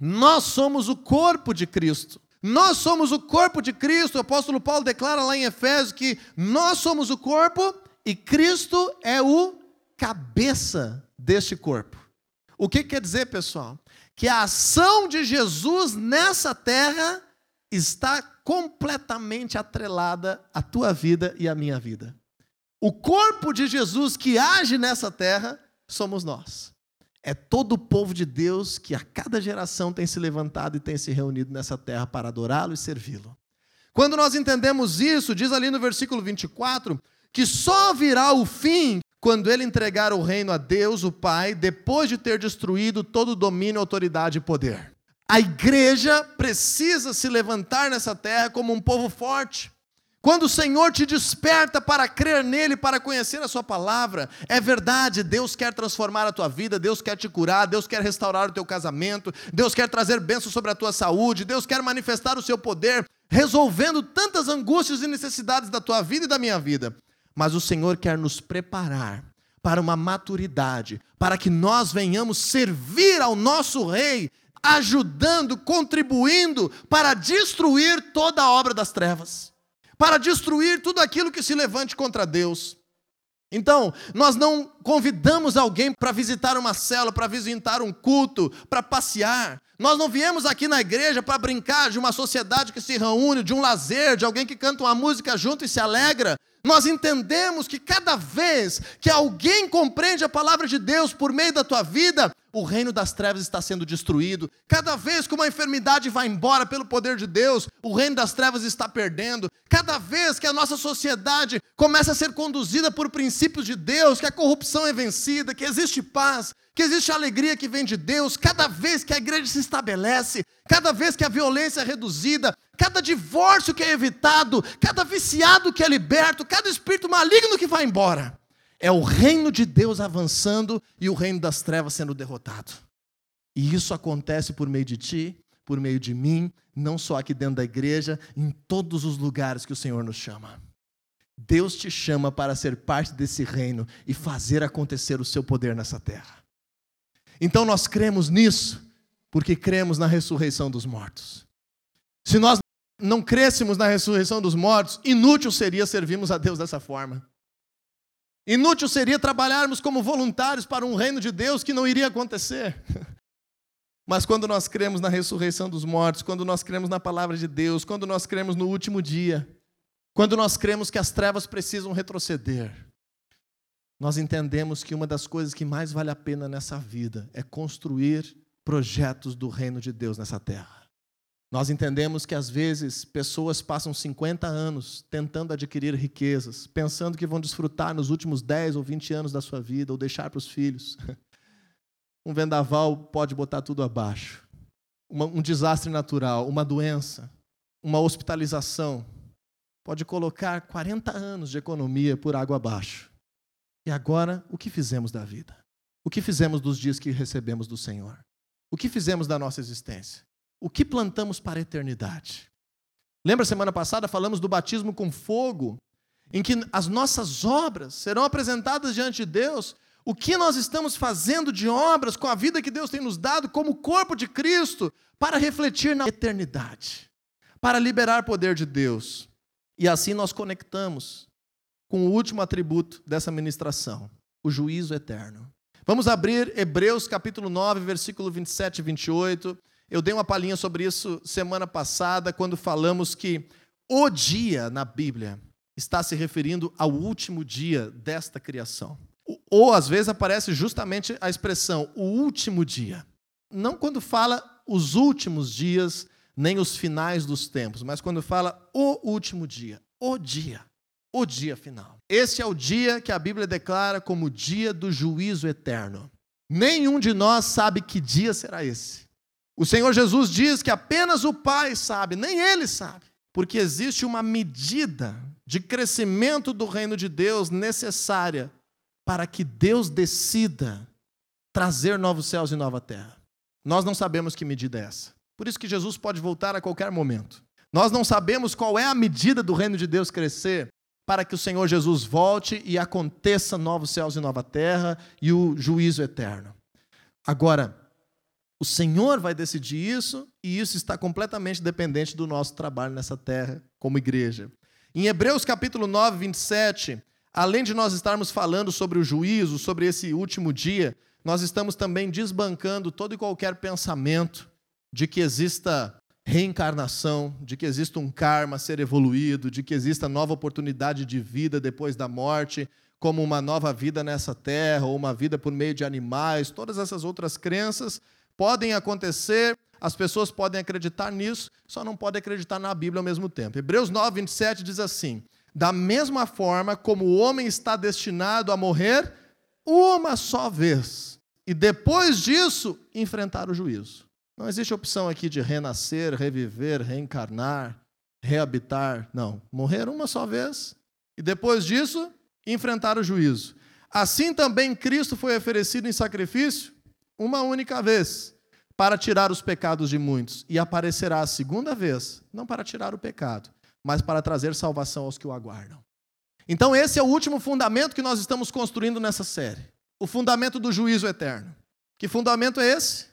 nós somos o corpo de Cristo. Nós somos o corpo de Cristo. O apóstolo Paulo declara lá em Efésios que nós somos o corpo e Cristo é o cabeça deste corpo. O que quer dizer, pessoal? Que a ação de Jesus nessa terra está completamente atrelada à tua vida e à minha vida. O corpo de Jesus que age nessa terra somos nós. É todo o povo de Deus que a cada geração tem se levantado e tem se reunido nessa terra para adorá-lo e servi-lo. Quando nós entendemos isso, diz ali no versículo 24, que só virá o fim quando ele entregar o reino a Deus, o Pai, depois de ter destruído todo o domínio, autoridade e poder. A igreja precisa se levantar nessa terra como um povo forte. Quando o Senhor te desperta para crer nele, para conhecer a sua palavra, é verdade, Deus quer transformar a tua vida, Deus quer te curar, Deus quer restaurar o teu casamento, Deus quer trazer bênçãos sobre a tua saúde, Deus quer manifestar o seu poder, resolvendo tantas angústias e necessidades da tua vida e da minha vida. Mas o Senhor quer nos preparar para uma maturidade, para que nós venhamos servir ao nosso rei ajudando, contribuindo para destruir toda a obra das trevas, para destruir tudo aquilo que se levante contra Deus. Então, nós não convidamos alguém para visitar uma célula, para visitar um culto, para passear. Nós não viemos aqui na igreja para brincar de uma sociedade que se reúne, de um lazer, de alguém que canta uma música junto e se alegra. Nós entendemos que cada vez que alguém compreende a palavra de Deus por meio da tua vida, o reino das trevas está sendo destruído. Cada vez que uma enfermidade vai embora pelo poder de Deus, o reino das trevas está perdendo. Cada vez que a nossa sociedade começa a ser conduzida por princípios de Deus, que a corrupção é vencida, que existe paz, que existe alegria que vem de Deus, cada vez que a igreja se estabelece, cada vez que a violência é reduzida, cada divórcio que é evitado, cada viciado que é liberto, cada espírito maligno que vai embora é o reino de Deus avançando e o reino das trevas sendo derrotado. E isso acontece por meio de ti, por meio de mim, não só aqui dentro da igreja, em todos os lugares que o Senhor nos chama. Deus te chama para ser parte desse reino e fazer acontecer o seu poder nessa terra. Então nós cremos nisso, porque cremos na ressurreição dos mortos. Se nós não crêssemos na ressurreição dos mortos, inútil seria servirmos a Deus dessa forma. Inútil seria trabalharmos como voluntários para um reino de Deus que não iria acontecer. <laughs> Mas quando nós cremos na ressurreição dos mortos, quando nós cremos na palavra de Deus, quando nós cremos no último dia, quando nós cremos que as trevas precisam retroceder, nós entendemos que uma das coisas que mais vale a pena nessa vida é construir projetos do reino de Deus nessa terra. Nós entendemos que às vezes pessoas passam 50 anos tentando adquirir riquezas, pensando que vão desfrutar nos últimos 10 ou 20 anos da sua vida ou deixar para os filhos. <laughs> Um vendaval pode botar tudo abaixo. Uma, um desastre natural, uma doença, uma hospitalização pode colocar 40 anos de economia por água abaixo. E agora, o que fizemos da vida? O que fizemos dos dias que recebemos do Senhor? O que fizemos da nossa existência? O que plantamos para a eternidade? Lembra semana passada falamos do batismo com fogo, em que as nossas obras serão apresentadas diante de Deus. O que nós estamos fazendo de obras com a vida que Deus tem nos dado como corpo de Cristo para refletir na eternidade, para liberar poder de Deus. E assim nós conectamos com o último atributo dessa ministração, o juízo eterno. Vamos abrir Hebreus capítulo 9, versículo 27 e 28. Eu dei uma palhinha sobre isso semana passada, quando falamos que o dia na Bíblia está se referindo ao último dia desta criação. Ou às vezes aparece justamente a expressão o último dia. Não quando fala os últimos dias, nem os finais dos tempos, mas quando fala o último dia, o dia, o dia final. Esse é o dia que a Bíblia declara como o dia do juízo eterno. Nenhum de nós sabe que dia será esse. O Senhor Jesus diz que apenas o Pai sabe, nem ele sabe, porque existe uma medida de crescimento do reino de Deus necessária para que Deus decida trazer novos céus e nova terra. Nós não sabemos que medida é essa. Por isso que Jesus pode voltar a qualquer momento. Nós não sabemos qual é a medida do reino de Deus crescer para que o Senhor Jesus volte e aconteça novos céus e nova terra e o juízo eterno. Agora, o Senhor vai decidir isso e isso está completamente dependente do nosso trabalho nessa terra como igreja. Em Hebreus capítulo 9, 27, além de nós estarmos falando sobre o juízo, sobre esse último dia, nós estamos também desbancando todo e qualquer pensamento de que exista reencarnação, de que exista um karma a ser evoluído, de que exista nova oportunidade de vida depois da morte, como uma nova vida nessa terra, ou uma vida por meio de animais, todas essas outras crenças podem acontecer, as pessoas podem acreditar nisso, só não podem acreditar na Bíblia ao mesmo tempo. Hebreus 9, 27 diz assim: Da mesma forma como o homem está destinado a morrer uma só vez, e depois disso enfrentar o juízo. Não existe opção aqui de renascer, reviver, reencarnar, reabitar. Não. Morrer uma só vez e depois disso enfrentar o juízo. Assim também Cristo foi oferecido em sacrifício uma única vez, para tirar os pecados de muitos, e aparecerá a segunda vez, não para tirar o pecado, mas para trazer salvação aos que o aguardam. Então, esse é o último fundamento que nós estamos construindo nessa série: o fundamento do juízo eterno. Que fundamento é esse?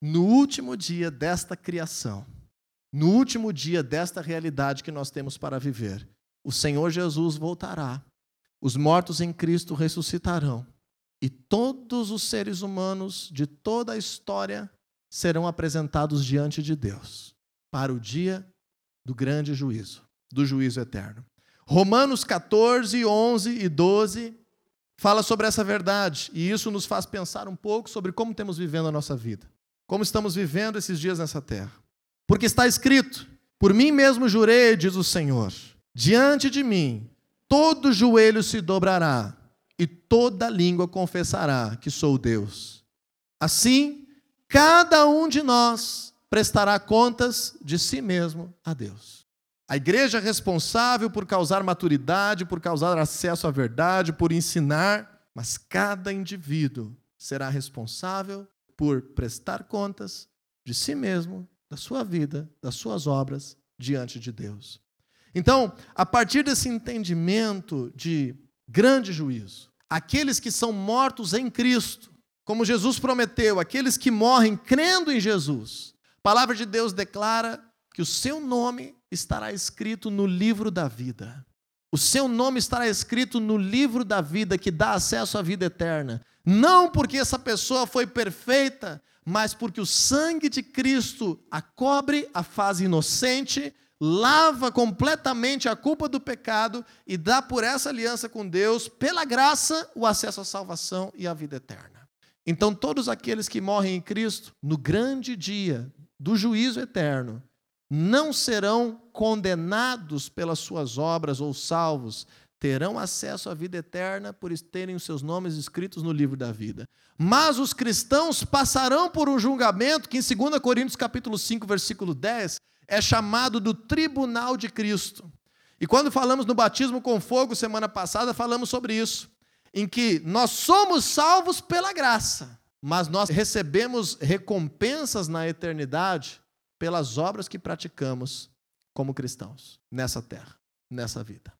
No último dia desta criação, no último dia desta realidade que nós temos para viver, o Senhor Jesus voltará, os mortos em Cristo ressuscitarão e todos os seres humanos de toda a história serão apresentados diante de Deus para o dia do grande juízo, do juízo eterno. Romanos 14, 11 e 12 fala sobre essa verdade, e isso nos faz pensar um pouco sobre como temos vivendo a nossa vida, como estamos vivendo esses dias nessa terra. Porque está escrito: Por mim mesmo jurei, diz o Senhor, diante de mim todo joelho se dobrará e toda língua confessará que sou Deus. Assim, cada um de nós prestará contas de si mesmo a Deus. A igreja é responsável por causar maturidade, por causar acesso à verdade, por ensinar, mas cada indivíduo será responsável por prestar contas de si mesmo, da sua vida, das suas obras diante de Deus. Então, a partir desse entendimento de grande juízo. Aqueles que são mortos em Cristo, como Jesus prometeu, aqueles que morrem crendo em Jesus. A palavra de Deus declara que o seu nome estará escrito no livro da vida. O seu nome estará escrito no livro da vida que dá acesso à vida eterna. Não porque essa pessoa foi perfeita, mas porque o sangue de Cristo a cobre, a faz inocente, lava completamente a culpa do pecado e dá por essa aliança com Deus, pela graça, o acesso à salvação e à vida eterna. Então, todos aqueles que morrem em Cristo, no grande dia do juízo eterno, não serão condenados pelas suas obras ou salvos, terão acesso à vida eterna por terem os seus nomes escritos no livro da vida. Mas os cristãos passarão por um julgamento que em 2 Coríntios capítulo 5, versículo 10, é chamado do tribunal de Cristo. E quando falamos no batismo com fogo semana passada, falamos sobre isso, em que nós somos salvos pela graça, mas nós recebemos recompensas na eternidade pelas obras que praticamos como cristãos nessa terra, nessa vida.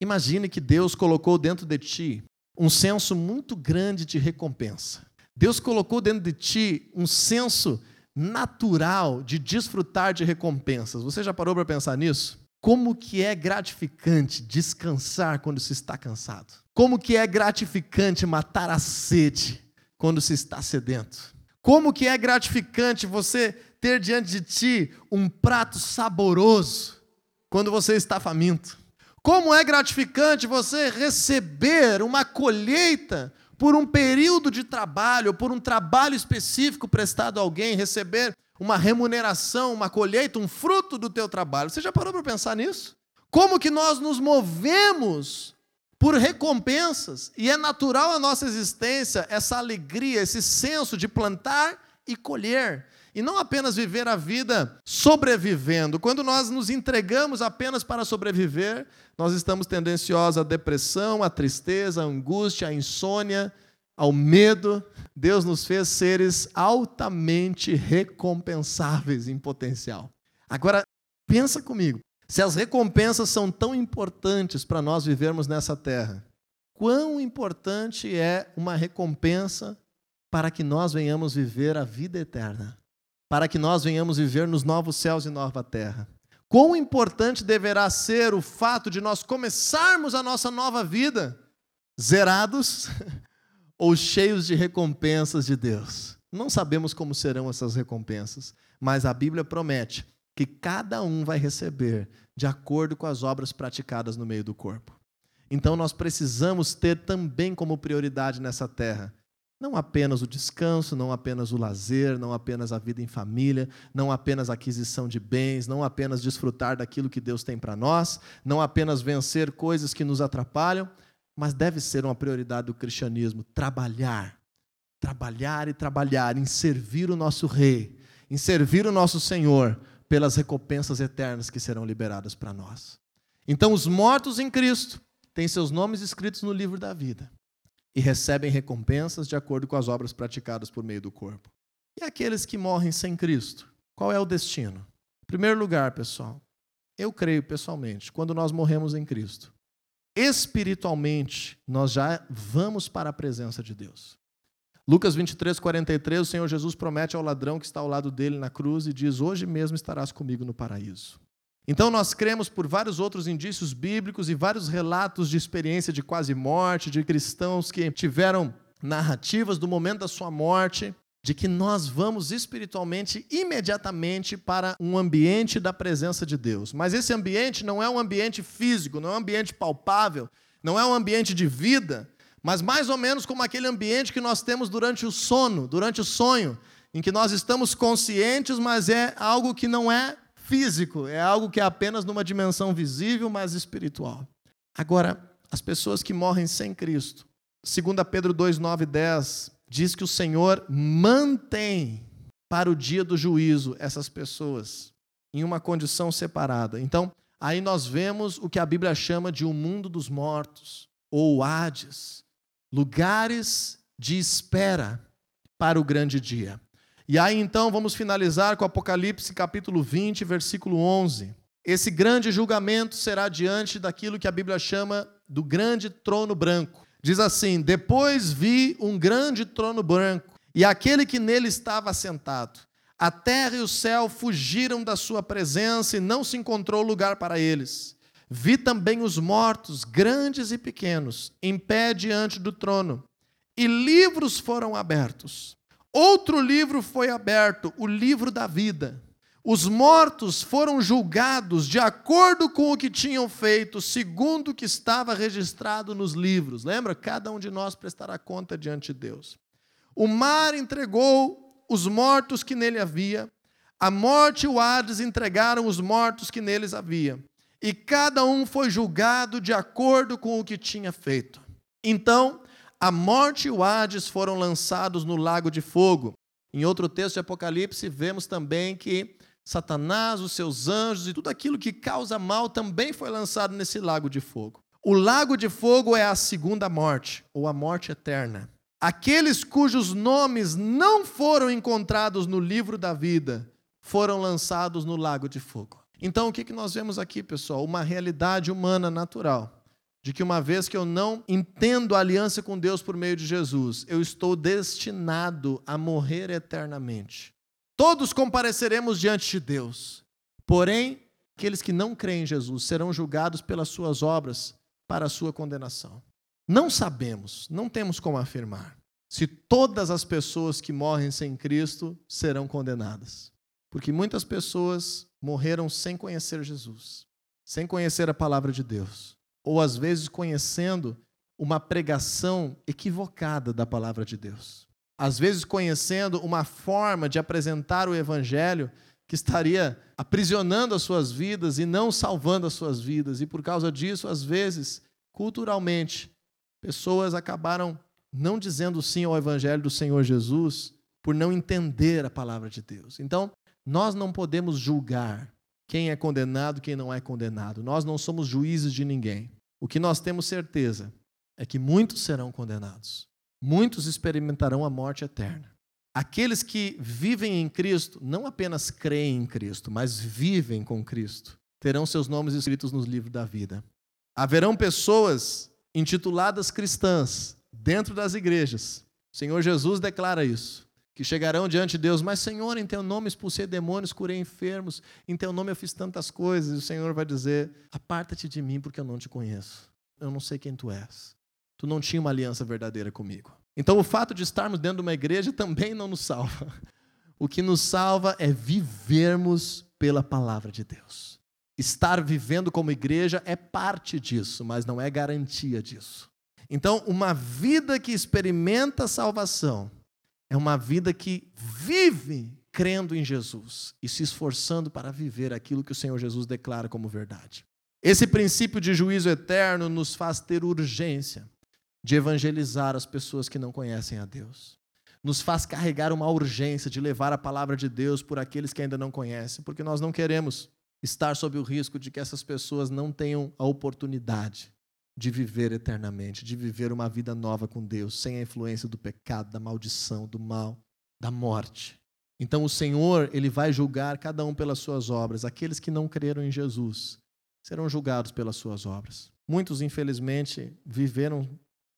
Imagine que Deus colocou dentro de ti um senso muito grande de recompensa. Deus colocou dentro de ti um senso natural de desfrutar de recompensas. Você já parou para pensar nisso? Como que é gratificante descansar quando se está cansado? Como que é gratificante matar a sede quando se está sedento? Como que é gratificante você ter diante de ti um prato saboroso quando você está faminto? Como é gratificante você receber uma colheita por um período de trabalho, por um trabalho específico prestado a alguém, receber uma remuneração, uma colheita, um fruto do teu trabalho. Você já parou para pensar nisso? Como que nós nos movemos por recompensas e é natural a nossa existência essa alegria, esse senso de plantar e colher. E não apenas viver a vida sobrevivendo. Quando nós nos entregamos apenas para sobreviver, nós estamos tendenciosos à depressão, à tristeza, à angústia, à insônia, ao medo. Deus nos fez seres altamente recompensáveis em potencial. Agora, pensa comigo. Se as recompensas são tão importantes para nós vivermos nessa terra, quão importante é uma recompensa para que nós venhamos viver a vida eterna? Para que nós venhamos viver nos novos céus e nova terra. Quão importante deverá ser o fato de nós começarmos a nossa nova vida zerados <laughs> ou cheios de recompensas de Deus. Não sabemos como serão essas recompensas, mas a Bíblia promete que cada um vai receber de acordo com as obras praticadas no meio do corpo. Então nós precisamos ter também como prioridade nessa terra não apenas o descanso, não apenas o lazer, não apenas a vida em família, não apenas a aquisição de bens, não apenas desfrutar daquilo que Deus tem para nós, não apenas vencer coisas que nos atrapalham, mas deve ser uma prioridade do cristianismo trabalhar, trabalhar e trabalhar em servir o nosso Rei, em servir o nosso Senhor, pelas recompensas eternas que serão liberadas para nós. Então, os mortos em Cristo têm seus nomes escritos no livro da vida e recebem recompensas de acordo com as obras praticadas por meio do corpo. E aqueles que morrem sem Cristo? Qual é o destino? Em primeiro lugar, pessoal, eu creio pessoalmente, quando nós morremos em Cristo, espiritualmente nós já vamos para a presença de Deus. Lucas 23, 43, o Senhor Jesus promete ao ladrão que está ao lado dele na cruz e diz: Hoje mesmo estarás comigo no paraíso. Então, nós cremos por vários outros indícios bíblicos e vários relatos de experiência de quase morte, de cristãos que tiveram narrativas do momento da sua morte, de que nós vamos espiritualmente imediatamente para um ambiente da presença de Deus. Mas esse ambiente não é um ambiente físico, não é um ambiente palpável, não é um ambiente de vida, mas mais ou menos como aquele ambiente que nós temos durante o sono, durante o sonho, em que nós estamos conscientes, mas é algo que não é físico, é algo que é apenas numa dimensão visível, mas espiritual. Agora, as pessoas que morrem sem Cristo, 2 Pedro 2, 9 e 10, diz que o Senhor mantém para o dia do juízo essas pessoas em uma condição separada. Então, aí nós vemos o que a Bíblia chama de o um mundo dos mortos, ou Hades, lugares de espera para o grande dia. E aí então vamos finalizar com Apocalipse capítulo 20, versículo 11. Esse grande julgamento será diante daquilo que a Bíblia chama do grande trono branco. Diz assim: Depois vi um grande trono branco, e aquele que nele estava assentado. A terra e o céu fugiram da sua presença e não se encontrou lugar para eles. Vi também os mortos, grandes e pequenos, em pé diante do trono, e livros foram abertos. Outro livro foi aberto, o livro da vida. Os mortos foram julgados de acordo com o que tinham feito, segundo o que estava registrado nos livros. Lembra? Cada um de nós prestará conta diante de Deus. O mar entregou os mortos que nele havia. A morte e o Hades entregaram os mortos que neles havia, e cada um foi julgado de acordo com o que tinha feito. Então, a morte e o Hades foram lançados no lago de fogo. Em outro texto de Apocalipse, vemos também que Satanás, os seus anjos e tudo aquilo que causa mal também foi lançado nesse lago de fogo. O lago de fogo é a segunda morte, ou a morte eterna. Aqueles cujos nomes não foram encontrados no livro da vida foram lançados no lago de fogo. Então, o que nós vemos aqui, pessoal? Uma realidade humana natural. De que uma vez que eu não entendo a aliança com Deus por meio de Jesus, eu estou destinado a morrer eternamente. Todos compareceremos diante de Deus. Porém, aqueles que não creem em Jesus serão julgados pelas suas obras para a sua condenação. Não sabemos, não temos como afirmar se todas as pessoas que morrem sem Cristo serão condenadas. Porque muitas pessoas morreram sem conhecer Jesus, sem conhecer a palavra de Deus, ou às vezes conhecendo uma pregação equivocada da palavra de Deus. Às vezes conhecendo uma forma de apresentar o evangelho que estaria aprisionando as suas vidas e não salvando as suas vidas. E por causa disso, às vezes, culturalmente, pessoas acabaram não dizendo sim ao evangelho do Senhor Jesus por não entender a palavra de Deus. Então, nós não podemos julgar quem é condenado quem não é condenado. Nós não somos juízes de ninguém. O que nós temos certeza é que muitos serão condenados. Muitos experimentarão a morte eterna. Aqueles que vivem em Cristo, não apenas creem em Cristo, mas vivem com Cristo, terão seus nomes escritos nos livros da vida. Haverão pessoas intituladas cristãs dentro das igrejas. O Senhor Jesus declara isso que chegarão diante de Deus, mas Senhor, em teu nome expulsei demônios, curei enfermos, em teu nome eu fiz tantas coisas, e o Senhor vai dizer: aparta-te de mim, porque eu não te conheço, eu não sei quem tu és. Tu não tinha uma aliança verdadeira comigo. Então, o fato de estarmos dentro de uma igreja <laughs> também não nos salva. O que nos salva é vivermos pela palavra de Deus. Estar vivendo como igreja é parte disso, mas não é garantia disso. Então, uma vida que experimenta salvação é uma vida que vive crendo em Jesus e se esforçando para viver aquilo que o Senhor Jesus declara como verdade. Esse princípio de juízo eterno nos faz ter urgência de evangelizar as pessoas que não conhecem a Deus. Nos faz carregar uma urgência de levar a palavra de Deus por aqueles que ainda não conhecem, porque nós não queremos estar sob o risco de que essas pessoas não tenham a oportunidade de viver eternamente, de viver uma vida nova com Deus, sem a influência do pecado, da maldição, do mal, da morte. Então o Senhor, ele vai julgar cada um pelas suas obras. Aqueles que não creram em Jesus serão julgados pelas suas obras. Muitos, infelizmente, viveram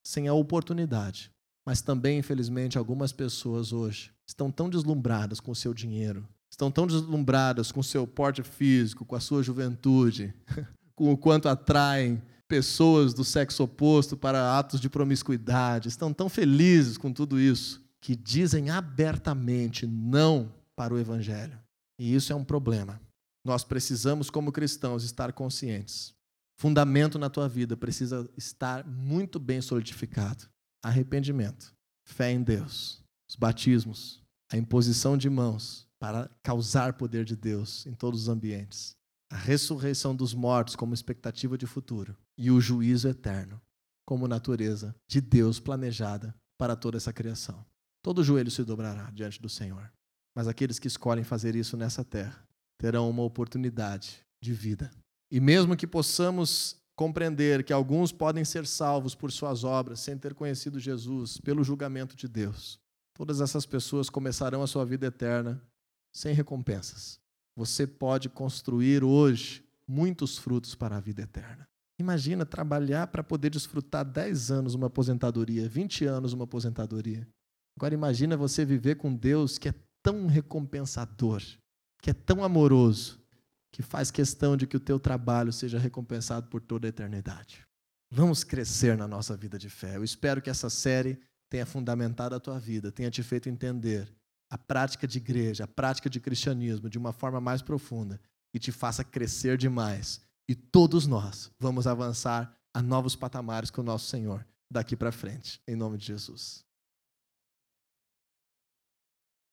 sem a oportunidade, mas também, infelizmente, algumas pessoas hoje estão tão deslumbradas com o seu dinheiro, estão tão deslumbradas com o seu porte físico, com a sua juventude, <laughs> com o quanto atraem pessoas do sexo oposto para atos de promiscuidade, estão tão felizes com tudo isso, que dizem abertamente não para o Evangelho. E isso é um problema. Nós precisamos, como cristãos, estar conscientes. Fundamento na tua vida precisa estar muito bem solidificado: arrependimento, fé em Deus, os batismos, a imposição de mãos para causar poder de Deus em todos os ambientes a ressurreição dos mortos como expectativa de futuro e o juízo eterno como natureza de Deus planejada para toda essa criação. Todo joelho se dobrará diante do Senhor, mas aqueles que escolhem fazer isso nessa terra terão uma oportunidade de vida. E mesmo que possamos compreender que alguns podem ser salvos por suas obras sem ter conhecido Jesus, pelo julgamento de Deus, todas essas pessoas começarão a sua vida eterna sem recompensas, você pode construir hoje muitos frutos para a vida eterna. Imagina trabalhar para poder desfrutar 10 anos uma aposentadoria, 20 anos uma aposentadoria. Agora imagina você viver com Deus que é tão recompensador, que é tão amoroso, que faz questão de que o teu trabalho seja recompensado por toda a eternidade. Vamos crescer na nossa vida de fé. Eu espero que essa série tenha fundamentado a tua vida, tenha te feito entender a prática de igreja, a prática de cristianismo de uma forma mais profunda e te faça crescer demais. E todos nós vamos avançar a novos patamares com o nosso Senhor daqui para frente, em nome de Jesus.